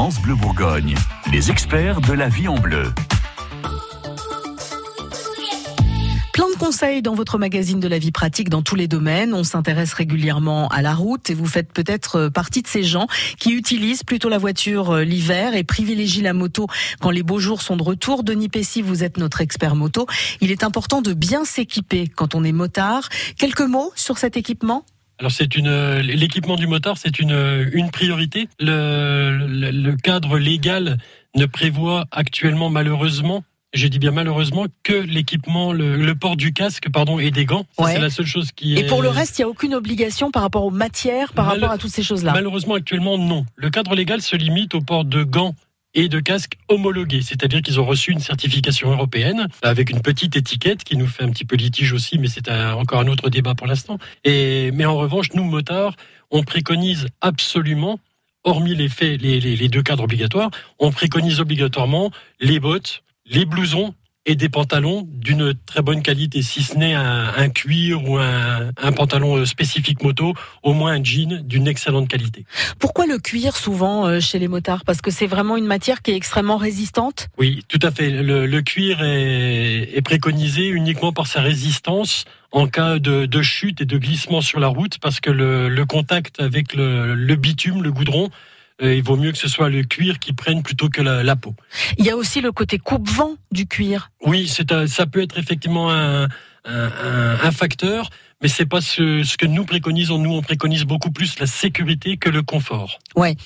France Bleu Bourgogne, les experts de la vie en bleu. Plein de conseils dans votre magazine de la vie pratique dans tous les domaines. On s'intéresse régulièrement à la route et vous faites peut-être euh, partie de ces gens qui utilisent plutôt la voiture euh, l'hiver et privilégient la moto quand les beaux jours sont de retour. Denis Pessy, vous êtes notre expert moto. Il est important de bien s'équiper quand on est motard. Quelques mots sur cet équipement? Alors c'est une l'équipement du motard, c'est une une priorité. Le, le, le, cadre légal ne prévoit actuellement malheureusement je dis bien malheureusement que l'équipement, le, port du casque, pardon, et des gants. C'est la seule chose qui. Et pour le reste, il n'y a aucune obligation par rapport aux matières, par rapport à toutes ces choses-là? Malheureusement, actuellement, non. Le cadre légal se limite au port de gants et de casques homologués, c'est-à-dire qu'ils ont reçu une certification européenne avec une petite étiquette qui nous fait un petit peu litige aussi, mais c'est encore un autre débat pour l'instant. Et mais en revanche, nous motards, on préconise absolument hormis les faits, les, les deux cadres obligatoires, on préconise obligatoirement les bottes, les blousons et des pantalons d'une très bonne qualité, si ce n'est un, cuir ou un, pantalon euh, spécifique moto, au moins un jean d'une excellente qualité. Pourquoi le cuir souvent euh, chez les motards? Parce que c'est vraiment une matière qui est extrêmement résistante? Oui, tout à fait. Le, cuir est, préconisé uniquement par sa résistance en cas de, chute et de glissement sur la route, parce que le, contact avec le bitume, le goudron, il vaut mieux que ce soit le cuir qui prenne plutôt que la, peau. Il y a aussi le côté coupe-vent du cuir. Oui, c'est ça peut être effectivement un, un facteur mais c'est pas ce, ce, que nous préconisons. Nous, on préconise beaucoup plus la sécurité que le confort. Ouais.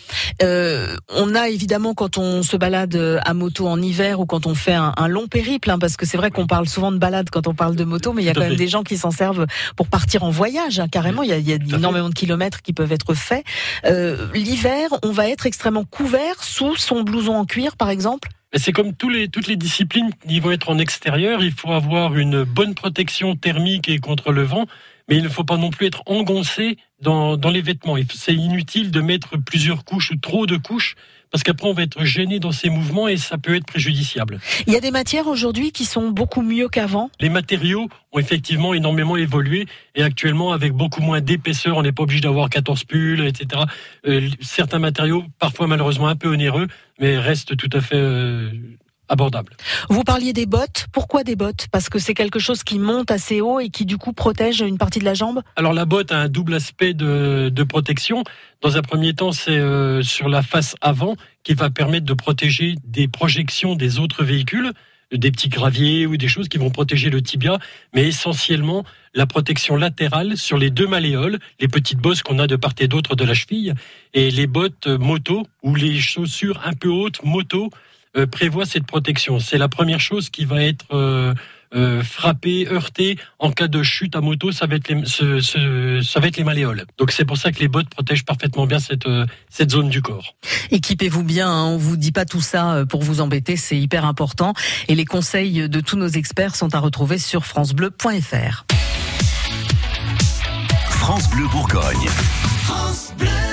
Euh, on a évidemment quand on se balade à moto en hiver ou quand on fait un, un long périple, hein, parce que c'est vrai qu'on parle souvent de balade quand on parle de moto, mais il y a quand même des gens qui s'en servent pour partir en voyage. Hein, carrément, il y a, il y a énormément de kilomètres qui peuvent être faits. Euh, L'hiver, on va être extrêmement couvert sous son blouson en cuir, par exemple. C'est comme toutes les disciplines qui vont être en extérieur, il faut avoir une bonne protection thermique et contre le vent, mais il ne faut pas non plus être engoncé dans, dans les vêtements. C'est inutile de mettre plusieurs couches ou trop de couches parce qu'après on va être gêné dans ces mouvements et ça peut être préjudiciable. Il y a des matières aujourd'hui qui sont beaucoup mieux qu'avant Les matériaux ont effectivement énormément évolué et actuellement avec beaucoup moins d'épaisseur, on n'est pas obligé d'avoir 14 pulls, etc. Euh, certains matériaux, parfois malheureusement un peu onéreux, mais restent tout à fait euh, abordable. Vous parliez des bottes. Pourquoi des bottes? Parce que c'est quelque chose qui monte assez haut et qui du coup protège une partie de la jambe? Alors la botte a un double aspect de, protection. Dans un premier temps, c'est euh, sur la face avant qui va permettre de protéger des projections des autres véhicules, des petits graviers ou des choses qui vont protéger le tibia, mais essentiellement la protection latérale sur les deux malléoles, les petites bosses qu'on a de part et d'autre de la cheville, et les bottes moto ou les chaussures un peu hautes moto euh, prévoit cette protection. C'est la première chose qui va être euh, euh, frappée, heurtée en cas de chute à moto. Ça va être les, ça va être les malléoles. Donc c'est pour ça que les bottes protègent parfaitement bien cette cette zone du corps. Équipez-vous bien. Hein. On vous dit pas tout ça pour vous embêter. C'est hyper important. Et les conseils de tous nos experts sont à retrouver sur francebleu.fr. France Bleu Bourgogne. France Bleu.